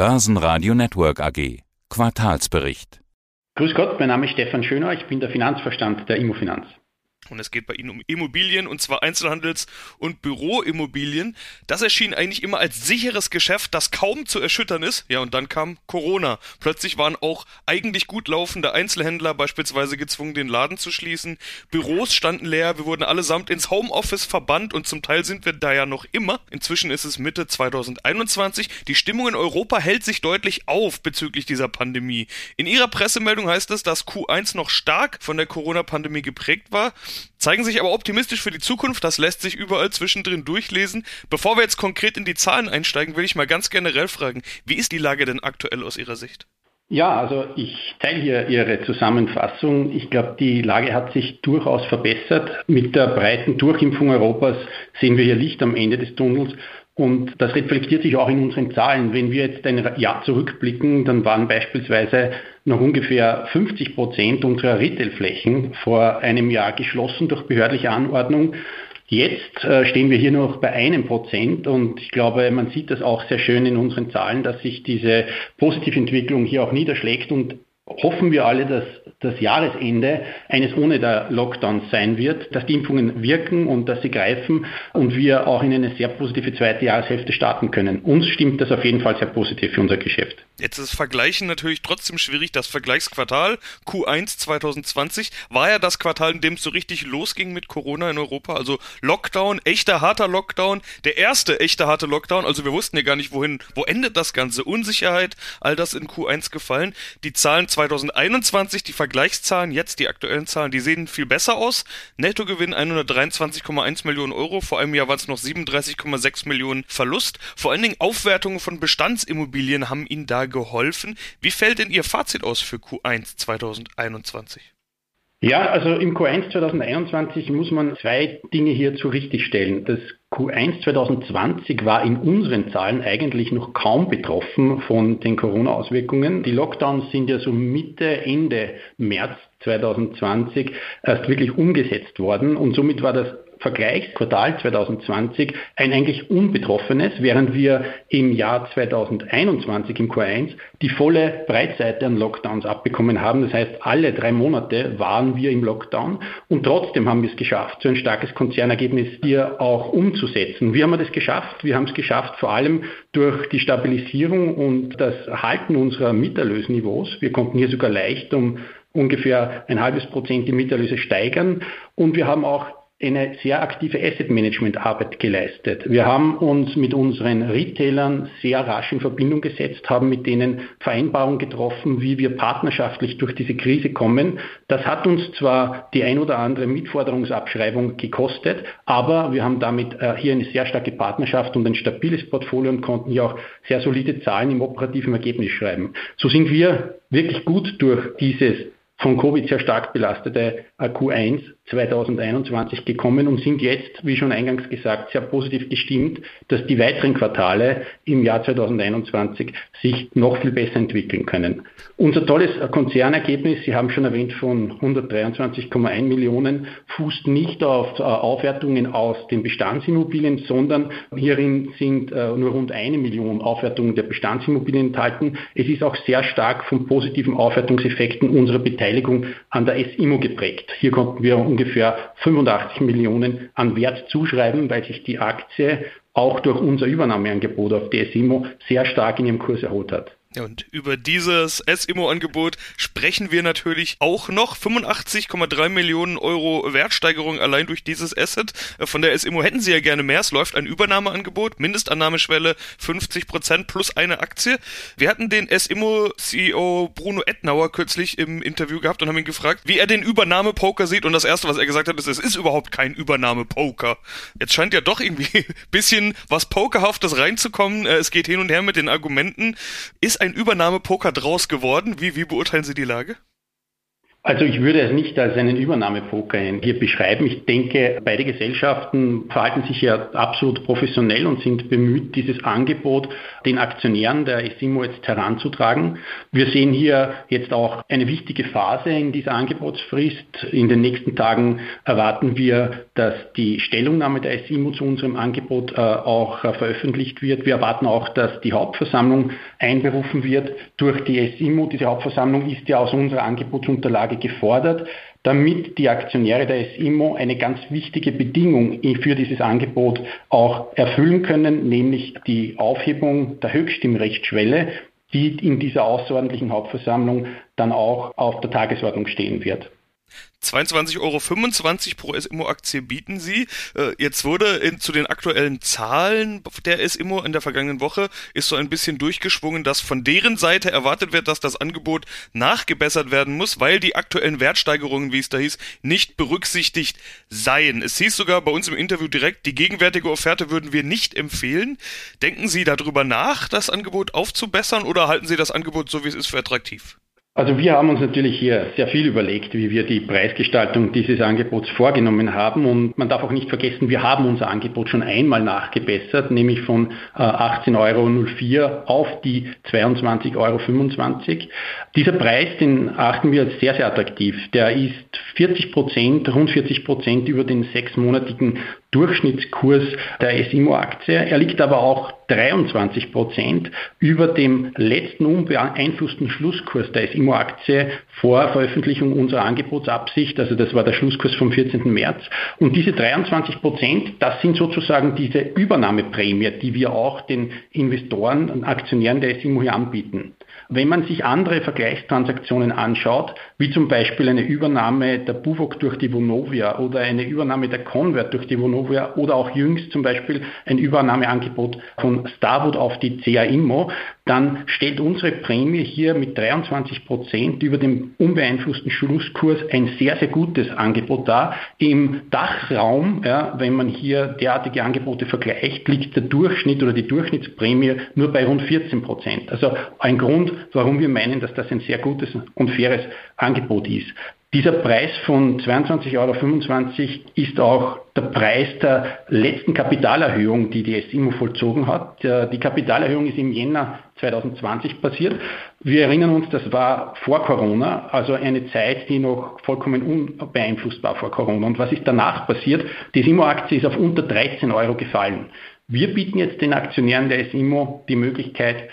Börsenradio Network AG. Quartalsbericht. Grüß Gott, mein Name ist Stefan Schöner, ich bin der Finanzverstand der Immofinanz. Und es geht bei Ihnen um Immobilien und zwar Einzelhandels- und Büroimmobilien. Das erschien eigentlich immer als sicheres Geschäft, das kaum zu erschüttern ist. Ja, und dann kam Corona. Plötzlich waren auch eigentlich gut laufende Einzelhändler beispielsweise gezwungen, den Laden zu schließen. Büros standen leer, wir wurden allesamt ins Homeoffice verbannt und zum Teil sind wir da ja noch immer. Inzwischen ist es Mitte 2021. Die Stimmung in Europa hält sich deutlich auf bezüglich dieser Pandemie. In Ihrer Pressemeldung heißt es, dass Q1 noch stark von der Corona-Pandemie geprägt war zeigen sich aber optimistisch für die Zukunft. Das lässt sich überall zwischendrin durchlesen. Bevor wir jetzt konkret in die Zahlen einsteigen, will ich mal ganz generell fragen, wie ist die Lage denn aktuell aus Ihrer Sicht? Ja, also ich teile hier Ihre Zusammenfassung. Ich glaube, die Lage hat sich durchaus verbessert. Mit der breiten Durchimpfung Europas sehen wir hier Licht am Ende des Tunnels. Und das reflektiert sich auch in unseren Zahlen. Wenn wir jetzt ein Jahr zurückblicken, dann waren beispielsweise noch ungefähr 50 Prozent unserer Retailflächen vor einem Jahr geschlossen durch behördliche Anordnung. Jetzt äh, stehen wir hier noch bei einem Prozent und ich glaube, man sieht das auch sehr schön in unseren Zahlen, dass sich diese positive Entwicklung hier auch niederschlägt und hoffen wir alle, dass das Jahresende eines ohne der Lockdowns sein wird, dass die Impfungen wirken und dass sie greifen und wir auch in eine sehr positive zweite Jahreshälfte starten können. Uns stimmt das auf jeden Fall sehr positiv für unser Geschäft. Jetzt ist Vergleichen natürlich trotzdem schwierig. Das Vergleichsquartal Q1 2020 war ja das Quartal, in dem es so richtig losging mit Corona in Europa. Also Lockdown, echter harter Lockdown, der erste echte harte Lockdown. Also wir wussten ja gar nicht, wohin, wo endet das Ganze. Unsicherheit, all das in Q1 gefallen. Die Zahlen 2021, die Vergleichszahlen, jetzt die aktuellen Zahlen, die sehen viel besser aus. Nettogewinn 123,1 Millionen Euro. Vor einem Jahr waren es noch 37,6 Millionen Verlust. Vor allen Dingen Aufwertungen von Bestandsimmobilien haben ihnen da geholfen. Wie fällt denn Ihr Fazit aus für Q1 2021? Ja, also im Q1 2021 muss man zwei Dinge hierzu richtigstellen. Das Q1 2020 war in unseren Zahlen eigentlich noch kaum betroffen von den Corona-Auswirkungen. Die Lockdowns sind ja so Mitte, Ende März 2020 erst wirklich umgesetzt worden und somit war das Vergleichsquartal 2020 ein eigentlich unbetroffenes, während wir im Jahr 2021 im Q1 die volle Breitseite an Lockdowns abbekommen haben. Das heißt, alle drei Monate waren wir im Lockdown und trotzdem haben wir es geschafft, so ein starkes Konzernergebnis hier auch umzusetzen. Wie haben wir das geschafft? Wir haben es geschafft, vor allem durch die Stabilisierung und das Halten unserer Mieterlösniveaus. Wir konnten hier sogar leicht um ungefähr ein halbes Prozent die Mieterlöse steigern und wir haben auch eine sehr aktive Asset Management Arbeit geleistet. Wir haben uns mit unseren Retailern sehr rasch in Verbindung gesetzt, haben mit denen Vereinbarungen getroffen, wie wir partnerschaftlich durch diese Krise kommen. Das hat uns zwar die ein oder andere Mitforderungsabschreibung gekostet, aber wir haben damit äh, hier eine sehr starke Partnerschaft und ein stabiles Portfolio und konnten hier auch sehr solide Zahlen im operativen Ergebnis schreiben. So sind wir wirklich gut durch dieses von Covid sehr stark belastete Q1 2021 gekommen und sind jetzt, wie schon eingangs gesagt, sehr positiv gestimmt, dass die weiteren Quartale im Jahr 2021 sich noch viel besser entwickeln können. Unser tolles Konzernergebnis, Sie haben schon erwähnt, von 123,1 Millionen, fußt nicht auf äh, Aufwertungen aus den Bestandsimmobilien, sondern hierin sind äh, nur rund eine Million Aufwertungen der Bestandsimmobilien enthalten. Es ist auch sehr stark von positiven Aufwertungseffekten unserer Beteiligung an der S-Immo geprägt. Hier konnten wir ungefähr 85 Millionen an Wert zuschreiben, weil sich die Aktie auch durch unser Übernahmeangebot auf DSIMO sehr stark in ihrem Kurs erholt hat. Und über dieses SIMO-Angebot sprechen wir natürlich auch noch. 85,3 Millionen Euro Wertsteigerung allein durch dieses Asset. Von der SIMO hätten Sie ja gerne mehr. Es läuft ein Übernahmeangebot, Mindestannahmeschwelle 50 Prozent plus eine Aktie. Wir hatten den SIMO-CEO Bruno Ettnauer kürzlich im Interview gehabt und haben ihn gefragt, wie er den Übernahmepoker sieht. Und das Erste, was er gesagt hat, ist, es ist überhaupt kein Übernahmepoker. Jetzt scheint ja doch irgendwie ein bisschen was Pokerhaftes reinzukommen. Es geht hin und her mit den Argumenten. Ist ein Übernahmepoker draus geworden? Wie, wie beurteilen Sie die Lage? Also ich würde es nicht als einen Übernahmepoker hier beschreiben. Ich denke, beide Gesellschaften verhalten sich ja absolut professionell und sind bemüht, dieses Angebot den Aktionären der ESIMO jetzt heranzutragen. Wir sehen hier jetzt auch eine wichtige Phase in dieser Angebotsfrist. In den nächsten Tagen erwarten wir dass die Stellungnahme der SIMO zu unserem Angebot äh, auch äh, veröffentlicht wird. Wir erwarten auch, dass die Hauptversammlung einberufen wird durch die SIMO. Diese Hauptversammlung ist ja aus unserer Angebotsunterlage gefordert damit die Aktionäre der SIMO eine ganz wichtige Bedingung für dieses Angebot auch erfüllen können, nämlich die Aufhebung der Höchststimmrechtsschwelle, die in dieser außerordentlichen Hauptversammlung dann auch auf der Tagesordnung stehen wird. 22,25 Euro pro SIMO-Aktie bieten sie. Äh, jetzt wurde in, zu den aktuellen Zahlen der SIMO in der vergangenen Woche ist so ein bisschen durchgeschwungen, dass von deren Seite erwartet wird, dass das Angebot nachgebessert werden muss, weil die aktuellen Wertsteigerungen, wie es da hieß, nicht berücksichtigt seien. Es hieß sogar bei uns im Interview direkt, die gegenwärtige Offerte würden wir nicht empfehlen. Denken Sie darüber nach, das Angebot aufzubessern oder halten Sie das Angebot so, wie es ist, für attraktiv? Also wir haben uns natürlich hier sehr viel überlegt, wie wir die Preisgestaltung dieses Angebots vorgenommen haben. Und man darf auch nicht vergessen, wir haben unser Angebot schon einmal nachgebessert, nämlich von 18,04 Euro auf die 22,25 Euro. Dieser Preis, den achten wir als sehr, sehr attraktiv. Der ist 40 Prozent, rund 40 Prozent über den sechsmonatigen Durchschnittskurs der SIMO-Aktie. Er liegt aber auch 23 Prozent über dem letzten unbeeinflussten Schlusskurs der SIMO-Aktie vor Veröffentlichung unserer Angebotsabsicht. Also das war der Schlusskurs vom 14. März. Und diese 23 Prozent, das sind sozusagen diese Übernahmeprämie, die wir auch den Investoren und Aktionären der SIMO hier anbieten. Wenn man sich andere Vergleichstransaktionen anschaut, wie zum Beispiel eine Übernahme der Buvok durch die Vonovia oder eine Übernahme der Convert durch die Vonovia oder auch jüngst zum Beispiel ein Übernahmeangebot von Starwood auf die CA Immo, dann stellt unsere Prämie hier mit 23 Prozent über dem unbeeinflussten Schlusskurs ein sehr, sehr gutes Angebot dar. Im Dachraum, ja, wenn man hier derartige Angebote vergleicht, liegt der Durchschnitt oder die Durchschnittsprämie nur bei rund 14 Prozent. Also ein Grund, warum wir meinen, dass das ein sehr gutes und faires Angebot ist. Dieser Preis von 22,25 Euro ist auch der Preis der letzten Kapitalerhöhung, die die SIMO vollzogen hat. Die Kapitalerhöhung ist im Jänner 2020 passiert. Wir erinnern uns, das war vor Corona, also eine Zeit, die noch vollkommen unbeeinflusst war vor Corona. Und was ist danach passiert? Die SIMO-Aktie ist auf unter 13 Euro gefallen. Wir bieten jetzt den Aktionären der SIMO die Möglichkeit,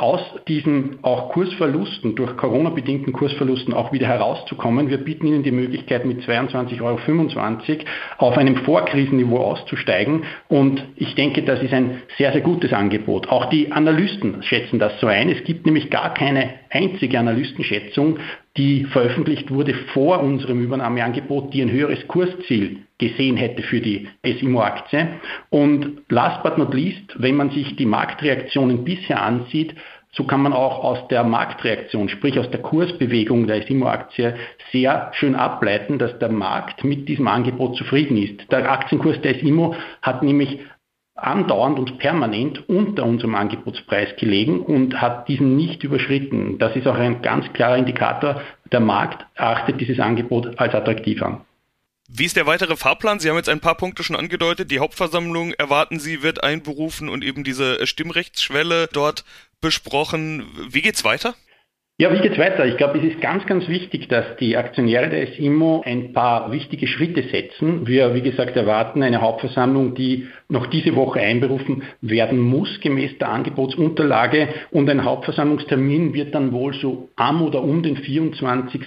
aus diesen auch Kursverlusten, durch Corona-bedingten Kursverlusten auch wieder herauszukommen. Wir bieten Ihnen die Möglichkeit, mit 22,25 Euro auf einem Vorkrisenniveau auszusteigen. Und ich denke, das ist ein sehr, sehr gutes Angebot. Auch die Analysten schätzen das so ein. Es gibt nämlich gar keine einzige Analystenschätzung, die veröffentlicht wurde vor unserem Übernahmeangebot, die ein höheres Kursziel gesehen hätte für die SIMO-Aktie. Und last but not least, wenn man sich die Marktreaktionen bisher ansieht, so kann man auch aus der Marktreaktion, sprich aus der Kursbewegung der SIMO-Aktie, sehr schön ableiten, dass der Markt mit diesem Angebot zufrieden ist. Der Aktienkurs der SIMO hat nämlich andauernd und permanent unter unserem Angebotspreis gelegen und hat diesen nicht überschritten. Das ist auch ein ganz klarer Indikator, der Markt achtet dieses Angebot als attraktiv an. Wie ist der weitere Fahrplan? Sie haben jetzt ein paar Punkte schon angedeutet. Die Hauptversammlung erwarten Sie wird einberufen und eben diese Stimmrechtsschwelle dort besprochen. Wie geht's weiter? Ja, wie geht's weiter? Ich glaube, es ist ganz, ganz wichtig, dass die Aktionäre der SIMO ein paar wichtige Schritte setzen. Wir, wie gesagt, erwarten eine Hauptversammlung, die noch diese Woche einberufen werden muss, gemäß der Angebotsunterlage. Und ein Hauptversammlungstermin wird dann wohl so am oder um den 24.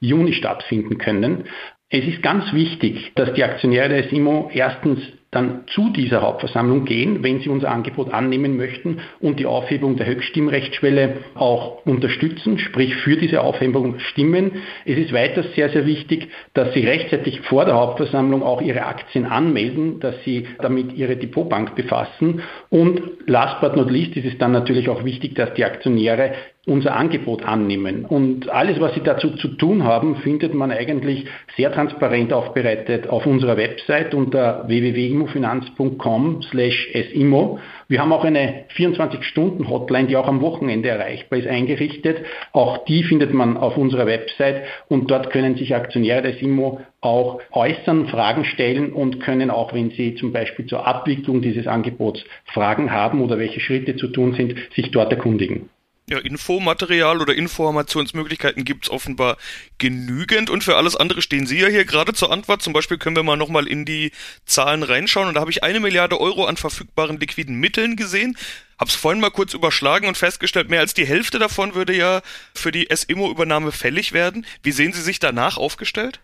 Juni stattfinden können. Es ist ganz wichtig, dass die Aktionäre der SIMO erstens dann zu dieser Hauptversammlung gehen, wenn sie unser Angebot annehmen möchten und die Aufhebung der Höchststimmrechtsschwelle auch unterstützen, sprich für diese Aufhebung stimmen. Es ist weiter sehr, sehr wichtig, dass sie rechtzeitig vor der Hauptversammlung auch ihre Aktien anmelden, dass sie damit ihre Depotbank befassen. Und last but not least ist es dann natürlich auch wichtig, dass die Aktionäre unser Angebot annehmen. Und alles, was Sie dazu zu tun haben, findet man eigentlich sehr transparent aufbereitet auf unserer Website unter www.immofinanz.com slash simo. Wir haben auch eine 24-Stunden-Hotline, die auch am Wochenende erreichbar ist, eingerichtet. Auch die findet man auf unserer Website und dort können sich Aktionäre des IMO auch äußern, Fragen stellen und können auch, wenn sie zum Beispiel zur Abwicklung dieses Angebots Fragen haben oder welche Schritte zu tun sind, sich dort erkundigen. Ja, Infomaterial oder Informationsmöglichkeiten gibt es offenbar genügend und für alles andere stehen Sie ja hier gerade zur Antwort. Zum Beispiel können wir mal nochmal in die Zahlen reinschauen und da habe ich eine Milliarde Euro an verfügbaren liquiden Mitteln gesehen. Hab's vorhin mal kurz überschlagen und festgestellt, mehr als die Hälfte davon würde ja für die SIMO-Übernahme fällig werden. Wie sehen Sie sich danach aufgestellt?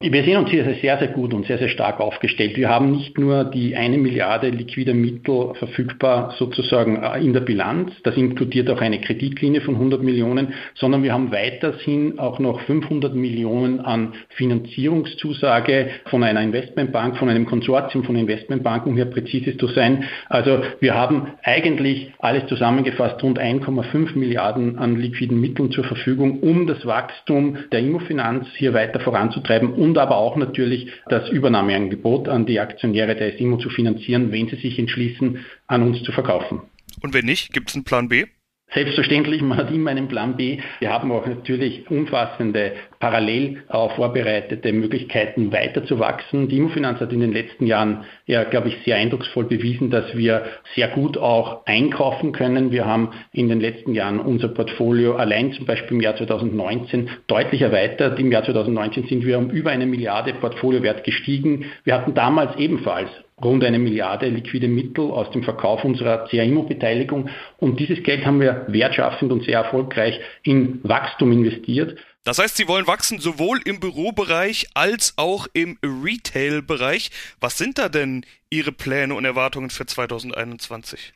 Wir sehen uns hier sehr, sehr gut und sehr, sehr stark aufgestellt. Wir haben nicht nur die eine Milliarde liquider Mittel verfügbar sozusagen äh, in der Bilanz, das inkludiert auch eine Kreditlinie von 100 Millionen, sondern wir haben weiterhin auch noch 500 Millionen an Finanzierungszusage von einer Investmentbank, von einem Konsortium von Investmentbanken, um hier präzise zu sein. Also wir haben eigentlich alles zusammengefasst rund 1,5 Milliarden an liquiden Mitteln zur Verfügung, um das Wachstum der Immofinanz hier weiter voranzutreiben und aber auch natürlich das Übernahmeangebot an die Aktionäre der SIMO zu finanzieren, wenn sie sich entschließen, an uns zu verkaufen. Und wenn nicht, gibt es einen Plan B? Selbstverständlich, man hat immer einen Plan B. Wir haben auch natürlich umfassende, parallel auch vorbereitete Möglichkeiten weiter zu wachsen. Die Immofinanz hat in den letzten Jahren ja, glaube ich, sehr eindrucksvoll bewiesen, dass wir sehr gut auch einkaufen können. Wir haben in den letzten Jahren unser Portfolio allein zum Beispiel im Jahr 2019 deutlich erweitert. Im Jahr 2019 sind wir um über eine Milliarde Portfoliowert gestiegen. Wir hatten damals ebenfalls rund eine Milliarde liquide Mittel aus dem Verkauf unserer CAIMO-Beteiligung. Und dieses Geld haben wir wertschaffend und sehr erfolgreich in Wachstum investiert. Das heißt, Sie wollen wachsen sowohl im Bürobereich als auch im Retail-Bereich. Was sind da denn Ihre Pläne und Erwartungen für 2021?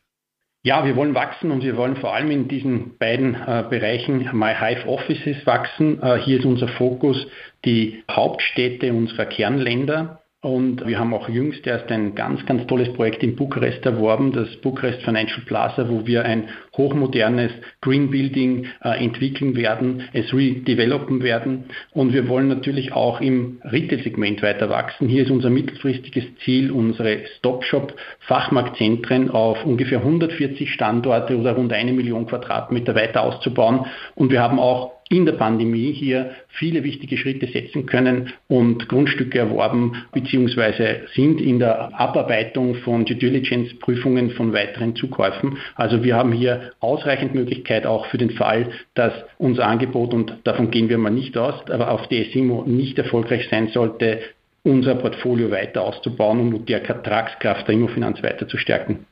Ja, wir wollen wachsen und wir wollen vor allem in diesen beiden äh, Bereichen My Hive Offices wachsen. Äh, hier ist unser Fokus die Hauptstädte unserer Kernländer und wir haben auch jüngst erst ein ganz, ganz tolles Projekt in Bukarest erworben, das Bukarest Financial Plaza, wo wir ein hochmodernes Green Building äh, entwickeln werden, es redevelopen werden. Und wir wollen natürlich auch im Retail-Segment weiter wachsen. Hier ist unser mittelfristiges Ziel, unsere Stop-Shop-Fachmarktzentren auf ungefähr 140 Standorte oder rund eine Million Quadratmeter weiter auszubauen. Und wir haben auch in der Pandemie hier viele wichtige Schritte setzen können und Grundstücke erworben bzw. sind in der Abarbeitung von Due Diligence Prüfungen von weiteren Zukäufen. Also wir haben hier ausreichend Möglichkeit auch für den Fall, dass unser Angebot, und davon gehen wir mal nicht aus, aber auf DSIMO nicht erfolgreich sein sollte, unser Portfolio weiter auszubauen und die Ertragskraft der Immofinanz weiter zu stärken.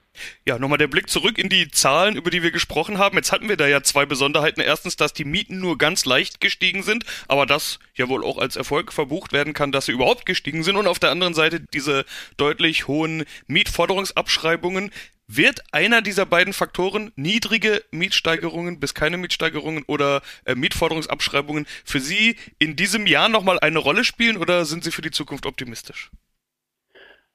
Ja, nochmal der Blick zurück in die Zahlen, über die wir gesprochen haben. Jetzt hatten wir da ja zwei Besonderheiten. Erstens, dass die Mieten nur ganz leicht gestiegen sind, aber das ja wohl auch als Erfolg verbucht werden kann, dass sie überhaupt gestiegen sind. Und auf der anderen Seite diese deutlich hohen Mietforderungsabschreibungen. Wird einer dieser beiden Faktoren, niedrige Mietsteigerungen bis keine Mietsteigerungen oder äh, Mietforderungsabschreibungen, für Sie in diesem Jahr nochmal eine Rolle spielen oder sind Sie für die Zukunft optimistisch?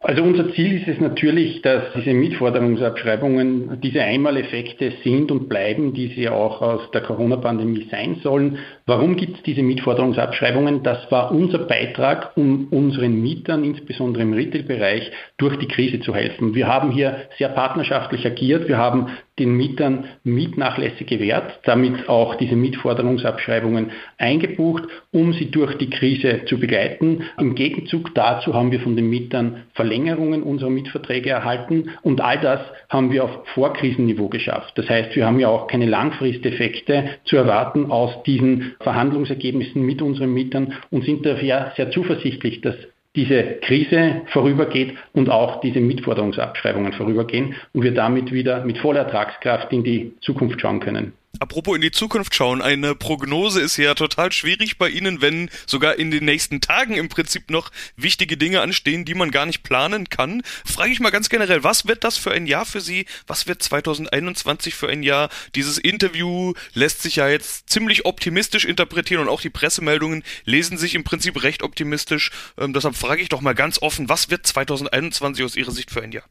Also unser Ziel ist es natürlich, dass diese Mietforderungsabschreibungen diese Einmaleffekte sind und bleiben, die sie auch aus der Corona-Pandemie sein sollen. Warum gibt es diese Mietforderungsabschreibungen? Das war unser Beitrag, um unseren Mietern, insbesondere im Retail-Bereich, durch die Krise zu helfen. Wir haben hier sehr partnerschaftlich agiert. Wir haben den Mietern Mietnachlässe gewährt, damit auch diese Mietforderungsabschreibungen eingebucht, um sie durch die Krise zu begleiten. Im Gegenzug dazu haben wir von den Mietern Verlängerungen unserer Mietverträge erhalten und all das haben wir auf Vorkrisenniveau geschafft. Das heißt, wir haben ja auch keine Langfristeffekte zu erwarten aus diesen Verhandlungsergebnissen mit unseren Mietern und sind daher sehr zuversichtlich, dass diese Krise vorübergeht und auch diese Mitforderungsabschreibungen vorübergehen und wir damit wieder mit voller Ertragskraft in die Zukunft schauen können. Apropos in die Zukunft schauen, eine Prognose ist ja total schwierig bei Ihnen, wenn sogar in den nächsten Tagen im Prinzip noch wichtige Dinge anstehen, die man gar nicht planen kann. Frage ich mal ganz generell, was wird das für ein Jahr für Sie? Was wird 2021 für ein Jahr? Dieses Interview lässt sich ja jetzt ziemlich optimistisch interpretieren und auch die Pressemeldungen lesen sich im Prinzip recht optimistisch. Ähm, deshalb frage ich doch mal ganz offen, was wird 2021 aus Ihrer Sicht für ein Jahr?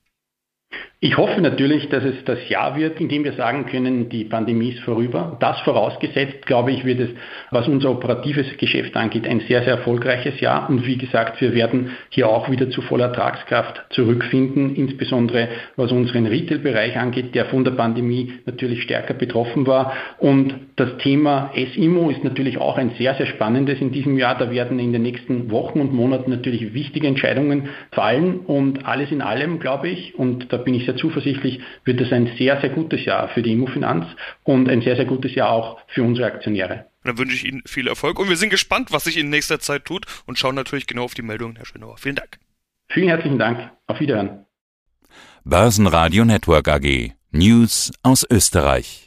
Ich hoffe natürlich, dass es das Jahr wird, in dem wir sagen können, die Pandemie ist vorüber. Das vorausgesetzt, glaube ich, wird es, was unser operatives Geschäft angeht, ein sehr, sehr erfolgreiches Jahr. Und wie gesagt, wir werden hier auch wieder zu voller Ertragskraft zurückfinden, insbesondere was unseren Retail-Bereich angeht, der von der Pandemie natürlich stärker betroffen war. Und das Thema SIMO ist natürlich auch ein sehr, sehr spannendes in diesem Jahr. Da werden in den nächsten Wochen und Monaten natürlich wichtige Entscheidungen fallen. Und alles in allem, glaube ich, und da bin ich sehr zuversichtlich, wird es ein sehr, sehr gutes Jahr für die Immofinanz und ein sehr, sehr gutes Jahr auch für unsere Aktionäre. dann wünsche ich Ihnen viel Erfolg und wir sind gespannt, was sich in nächster Zeit tut und schauen natürlich genau auf die Meldungen, Herr Schönauer. Vielen Dank. Vielen herzlichen Dank. Auf Wiederhören. Börsenradio Network AG. News aus Österreich.